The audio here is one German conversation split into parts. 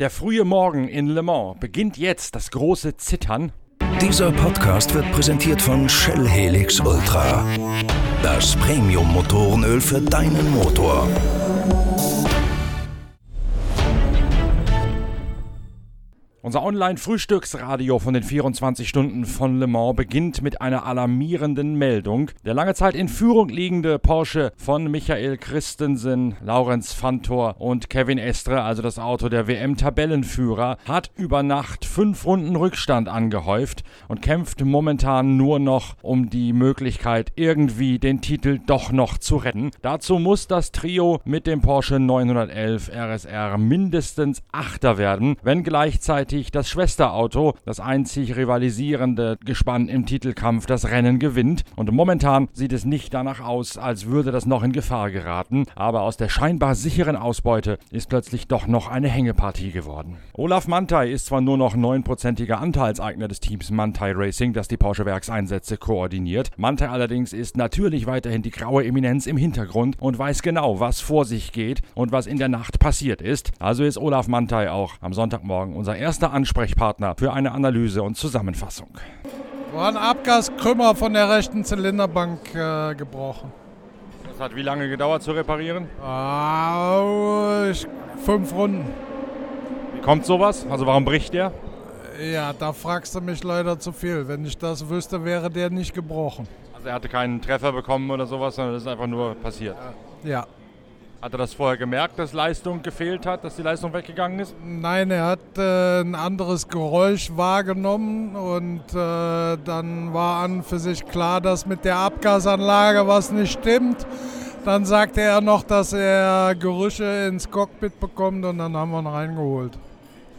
Der frühe Morgen in Le Mans beginnt jetzt das große Zittern. Dieser Podcast wird präsentiert von Shell Helix Ultra. Das Premium-Motorenöl für deinen Motor. Unser Online-Frühstücksradio von den 24 Stunden von Le Mans beginnt mit einer alarmierenden Meldung. Der lange Zeit in Führung liegende Porsche von Michael Christensen, Laurenz Fantor und Kevin Estre, also das Auto der WM-Tabellenführer, hat über Nacht fünf Runden Rückstand angehäuft und kämpft momentan nur noch um die Möglichkeit, irgendwie den Titel doch noch zu retten. Dazu muss das Trio mit dem Porsche 911 RSR mindestens Achter werden, wenn gleichzeitig gleichzeitig das Schwesterauto, das einzig rivalisierende Gespann im Titelkampf, das Rennen gewinnt. Und momentan sieht es nicht danach aus, als würde das noch in Gefahr geraten. Aber aus der scheinbar sicheren Ausbeute ist plötzlich doch noch eine Hängepartie geworden. Olaf Mantai ist zwar nur noch neunprozentiger Anteilseigner des Teams Mantai Racing, das die Porsche Werkseinsätze koordiniert. Mantai allerdings ist natürlich weiterhin die graue Eminenz im Hintergrund und weiß genau, was vor sich geht und was in der Nacht passiert ist. Also ist Olaf Mantai auch am Sonntagmorgen unser erster erster Ansprechpartner für eine Analyse und Zusammenfassung. War ein Abgaskrümmer von der rechten Zylinderbank äh, gebrochen. Das hat wie lange gedauert zu reparieren? Ah, fünf Runden. Wie kommt sowas? Also warum bricht der? Ja, da fragst du mich leider zu viel. Wenn ich das wüsste, wäre der nicht gebrochen. Also er hatte keinen Treffer bekommen oder sowas, sondern das ist einfach nur passiert. Ja. Hat er das vorher gemerkt, dass Leistung gefehlt hat, dass die Leistung weggegangen ist? Nein, er hat äh, ein anderes Geräusch wahrgenommen und äh, dann war an für sich klar, dass mit der Abgasanlage was nicht stimmt. Dann sagte er noch, dass er Gerüche ins Cockpit bekommt und dann haben wir ihn reingeholt.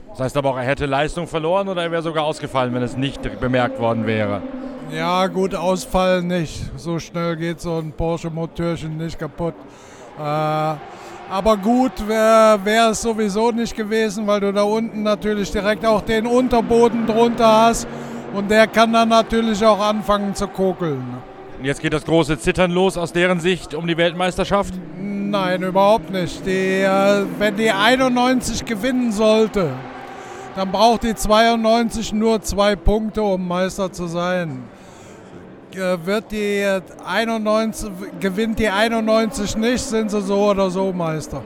Das heißt aber auch, er hätte Leistung verloren oder er wäre sogar ausgefallen, wenn es nicht bemerkt worden wäre? Ja, gut, Ausfall nicht. So schnell geht so ein Porsche-Motörchen nicht kaputt. Äh, aber gut wäre wär es sowieso nicht gewesen, weil du da unten natürlich direkt auch den Unterboden drunter hast und der kann dann natürlich auch anfangen zu kokeln. Und jetzt geht das große Zittern los aus deren Sicht um die Weltmeisterschaft? Nein, überhaupt nicht. Die, äh, wenn die 91 gewinnen sollte, dann braucht die 92 nur zwei Punkte, um Meister zu sein. Äh, wird die 91, gewinnt die 91 nicht, sind sie so oder so Meister.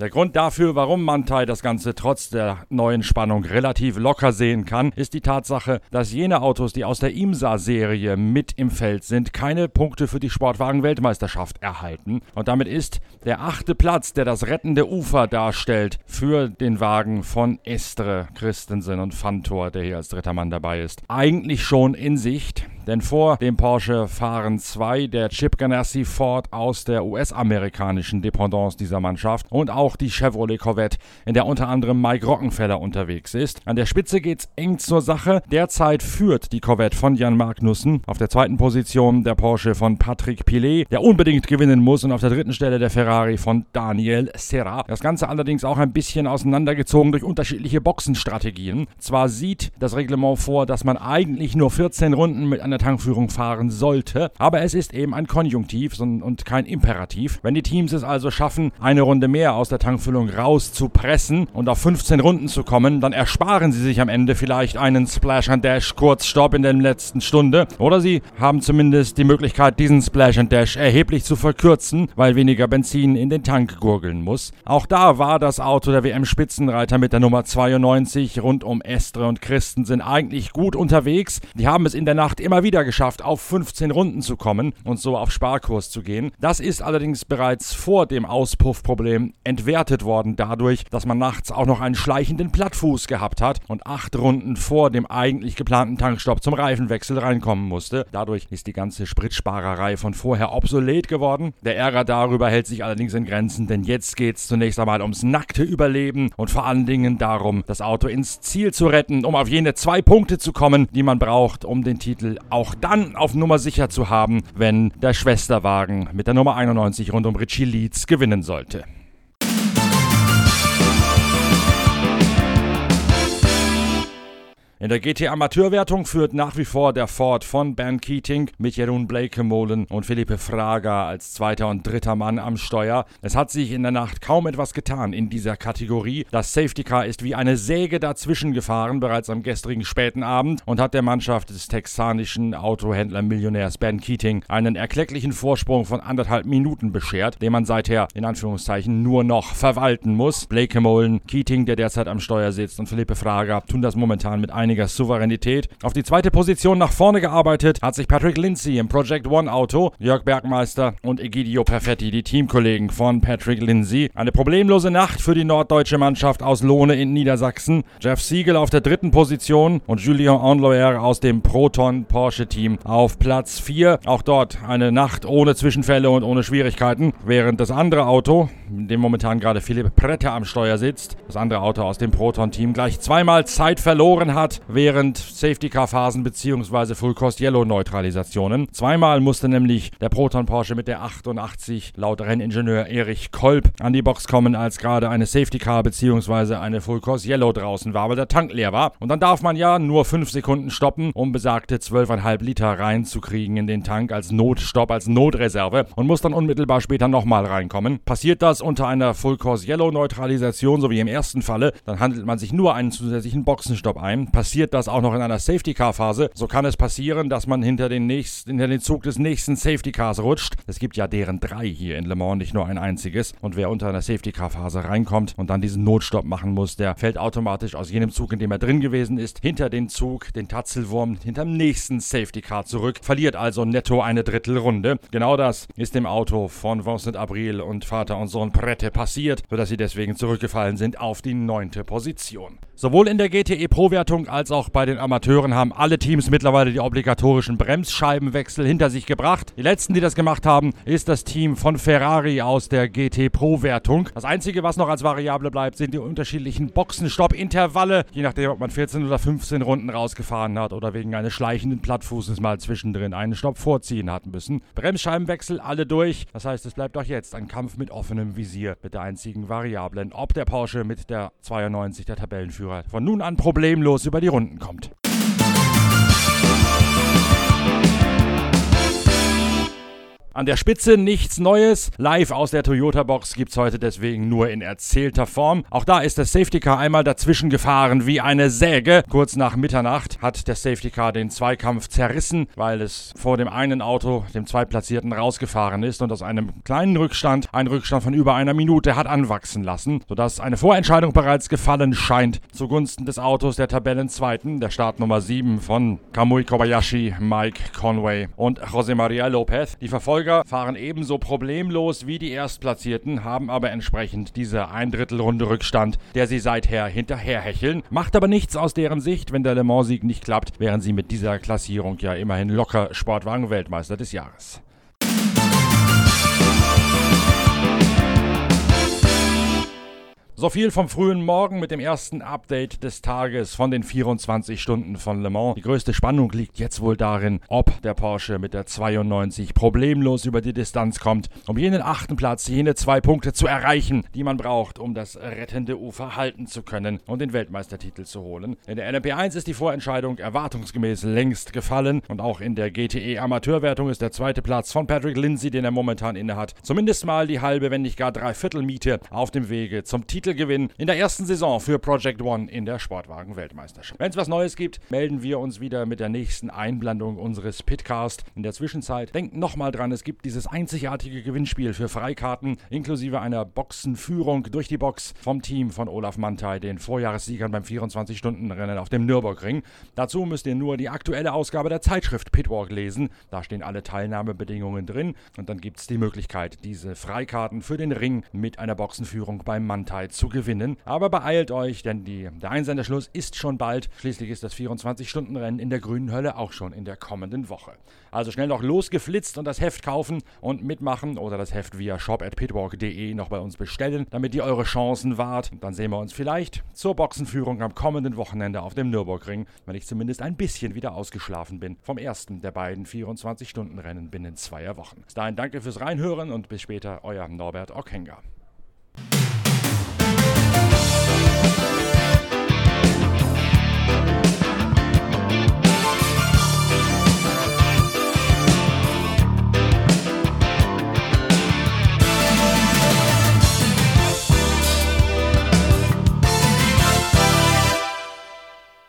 Der Grund dafür, warum Mantai das Ganze trotz der neuen Spannung relativ locker sehen kann, ist die Tatsache, dass jene Autos, die aus der IMSA-Serie mit im Feld sind, keine Punkte für die Sportwagen-Weltmeisterschaft erhalten. Und damit ist der achte Platz, der das rettende Ufer darstellt, für den Wagen von Estre, Christensen und Fantor, der hier als dritter Mann dabei ist, eigentlich schon in Sicht. Denn vor dem Porsche fahren zwei der Chip Ganassi Ford aus der US-amerikanischen Dependance dieser Mannschaft und auch die Chevrolet Corvette, in der unter anderem Mike Rockenfeller unterwegs ist. An der Spitze geht's eng zur Sache. Derzeit führt die Corvette von Jan Magnussen. Auf der zweiten Position der Porsche von Patrick Pilet, der unbedingt gewinnen muss. Und auf der dritten Stelle der Ferrari von Daniel Serra. Das Ganze allerdings auch ein bisschen auseinandergezogen durch unterschiedliche Boxenstrategien. Zwar sieht das Reglement vor, dass man eigentlich nur 14 Runden mit einer der Tankführung fahren sollte. Aber es ist eben ein Konjunktiv und kein Imperativ. Wenn die Teams es also schaffen, eine Runde mehr aus der Tankfüllung rauszupressen und auf 15 Runden zu kommen, dann ersparen sie sich am Ende vielleicht einen Splash and Dash Kurzstopp in der letzten Stunde. Oder sie haben zumindest die Möglichkeit, diesen Splash and Dash erheblich zu verkürzen, weil weniger Benzin in den Tank gurgeln muss. Auch da war das Auto der WM-Spitzenreiter mit der Nummer 92 rund um Estre und Christensen eigentlich gut unterwegs. Die haben es in der Nacht immer wieder wieder geschafft, auf 15 Runden zu kommen und so auf Sparkurs zu gehen. Das ist allerdings bereits vor dem Auspuffproblem entwertet worden, dadurch, dass man nachts auch noch einen schleichenden Plattfuß gehabt hat und acht Runden vor dem eigentlich geplanten Tankstopp zum Reifenwechsel reinkommen musste. Dadurch ist die ganze Spritsparerei von vorher obsolet geworden. Der Ärger darüber hält sich allerdings in Grenzen, denn jetzt geht es zunächst einmal ums nackte Überleben und vor allen Dingen darum, das Auto ins Ziel zu retten, um auf jene zwei Punkte zu kommen, die man braucht, um den Titel auch dann auf Nummer sicher zu haben, wenn der Schwesterwagen mit der Nummer 91 rund um Richie Leeds gewinnen sollte. In der GT Amateurwertung führt nach wie vor der Ford von Ben Keating mit Jeroen Blekemolen und Philippe Fraga als zweiter und dritter Mann am Steuer. Es hat sich in der Nacht kaum etwas getan in dieser Kategorie. Das Safety Car ist wie eine Säge dazwischen gefahren, bereits am gestrigen späten Abend und hat der Mannschaft des texanischen Autohändler-Millionärs Ben Keating einen erklecklichen Vorsprung von anderthalb Minuten beschert, den man seither in Anführungszeichen nur noch verwalten muss. Blekemolen, Keating, der derzeit am Steuer sitzt, und Philippe Fraga tun das momentan mit einiger Souveränität. Auf die zweite Position nach vorne gearbeitet hat sich Patrick Lindsay im Project One Auto, Jörg Bergmeister und Egidio Perfetti, die Teamkollegen von Patrick Lindsay. Eine problemlose Nacht für die norddeutsche Mannschaft aus Lohne in Niedersachsen. Jeff Siegel auf der dritten Position und Julien Enloer aus dem Proton Porsche Team auf Platz 4. Auch dort eine Nacht ohne Zwischenfälle und ohne Schwierigkeiten, während das andere Auto, in dem momentan gerade Philipp Pretter am Steuer sitzt, das andere Auto aus dem Proton Team gleich zweimal Zeit verloren hat während Safety Car Phasen bzw. Full Cost Yellow Neutralisationen. Zweimal musste nämlich der Proton Porsche mit der 88 laut Renningenieur Erich Kolb an die Box kommen, als gerade eine Safety Car bzw. eine Full Cost Yellow draußen war, weil der Tank leer war. Und dann darf man ja nur 5 Sekunden stoppen, um besagte 12,5 Liter reinzukriegen in den Tank als Notstopp, als Notreserve und muss dann unmittelbar später nochmal reinkommen. Passiert das unter einer Full Course Yellow Neutralisation, so wie im ersten Falle, dann handelt man sich nur einen zusätzlichen Boxenstopp ein. Passiert das auch noch in einer Safety Car Phase, so kann es passieren, dass man hinter den, nächsten, hinter den Zug des nächsten Safety Cars rutscht. Es gibt ja deren drei hier in Le Mans, nicht nur ein einziges. Und wer unter einer Safety Car Phase reinkommt und dann diesen Notstopp machen muss, der fällt automatisch aus jenem Zug, in dem er drin gewesen ist, hinter den Zug, den Tatzelwurm, hinterm nächsten Safety Car zurück, verliert also netto eine Drittelrunde. Genau das ist dem Auto von Vincent Abril und Vater und Sohn Prette passiert, sodass sie deswegen zurückgefallen sind auf die neunte Position. Sowohl in der GTE Pro-Wertung als auch bei den Amateuren haben alle Teams mittlerweile die obligatorischen Bremsscheibenwechsel hinter sich gebracht. Die letzten, die das gemacht haben, ist das Team von Ferrari aus der GT Pro-Wertung. Das einzige, was noch als Variable bleibt, sind die unterschiedlichen Boxenstopp-Intervalle, je nachdem, ob man 14 oder 15 Runden rausgefahren hat oder wegen eines schleichenden Plattfußes mal zwischendrin einen Stopp vorziehen hat müssen. Bremsscheibenwechsel alle durch. Das heißt, es bleibt auch jetzt ein Kampf mit offenem Visier mit der einzigen Variablen, ob der Porsche mit der 92 der Tabellenführer Führer von nun an problemlos über die Runden kommt. An der Spitze nichts Neues. Live aus der Toyota-Box gibt es heute deswegen nur in erzählter Form. Auch da ist das Safety Car einmal dazwischen gefahren wie eine Säge. Kurz nach Mitternacht hat der Safety Car den Zweikampf zerrissen, weil es vor dem einen Auto, dem Zweitplatzierten, rausgefahren ist und aus einem kleinen Rückstand, ein Rückstand von über einer Minute, hat anwachsen lassen, sodass eine Vorentscheidung bereits gefallen scheint zugunsten des Autos der Tabellenzweiten, der Startnummer 7 von Kamui Kobayashi, Mike Conway und José María López. Die Verfolger Verfolger fahren ebenso problemlos wie die Erstplatzierten, haben aber entsprechend diese ein Drittel Runde Rückstand, der sie seither hinterherhecheln. Macht aber nichts aus deren Sicht, wenn der Le Mans-Sieg nicht klappt, wären sie mit dieser Klassierung ja immerhin locker Sportwagen-Weltmeister des Jahres. So viel vom frühen Morgen mit dem ersten Update des Tages von den 24 Stunden von Le Mans. Die größte Spannung liegt jetzt wohl darin, ob der Porsche mit der 92 problemlos über die Distanz kommt, um jenen achten Platz, jene zwei Punkte zu erreichen, die man braucht, um das rettende Ufer halten zu können und den Weltmeistertitel zu holen. In der LMP1 ist die Vorentscheidung erwartungsgemäß längst gefallen und auch in der GTE Amateurwertung ist der zweite Platz von Patrick Lindsay, den er momentan innehat, zumindest mal die halbe, wenn nicht gar dreiviertel Miete auf dem Wege zum Titel Titelgewinn in der ersten Saison für Project One in der Sportwagen-Weltmeisterschaft. Wenn es was Neues gibt, melden wir uns wieder mit der nächsten Einblendung unseres Pitcast. In der Zwischenzeit denkt nochmal dran, es gibt dieses einzigartige Gewinnspiel für Freikarten inklusive einer Boxenführung durch die Box vom Team von Olaf Mantei, den Vorjahressiegern beim 24-Stunden-Rennen auf dem Nürburgring. Dazu müsst ihr nur die aktuelle Ausgabe der Zeitschrift Pitwalk lesen. Da stehen alle Teilnahmebedingungen drin und dann gibt es die Möglichkeit, diese Freikarten für den Ring mit einer Boxenführung beim Mantei zu gewinnen. Aber beeilt euch, denn die, der Einsenderschluss ist schon bald. Schließlich ist das 24-Stunden-Rennen in der grünen Hölle auch schon in der kommenden Woche. Also schnell noch losgeflitzt und das Heft kaufen und mitmachen oder das Heft via shop.pitwalk.de noch bei uns bestellen, damit ihr eure Chancen wahrt. Und dann sehen wir uns vielleicht zur Boxenführung am kommenden Wochenende auf dem Nürburgring, wenn ich zumindest ein bisschen wieder ausgeschlafen bin vom ersten der beiden 24-Stunden-Rennen binnen zweier Wochen. Bis dahin danke fürs Reinhören und bis später, euer Norbert Ockenger.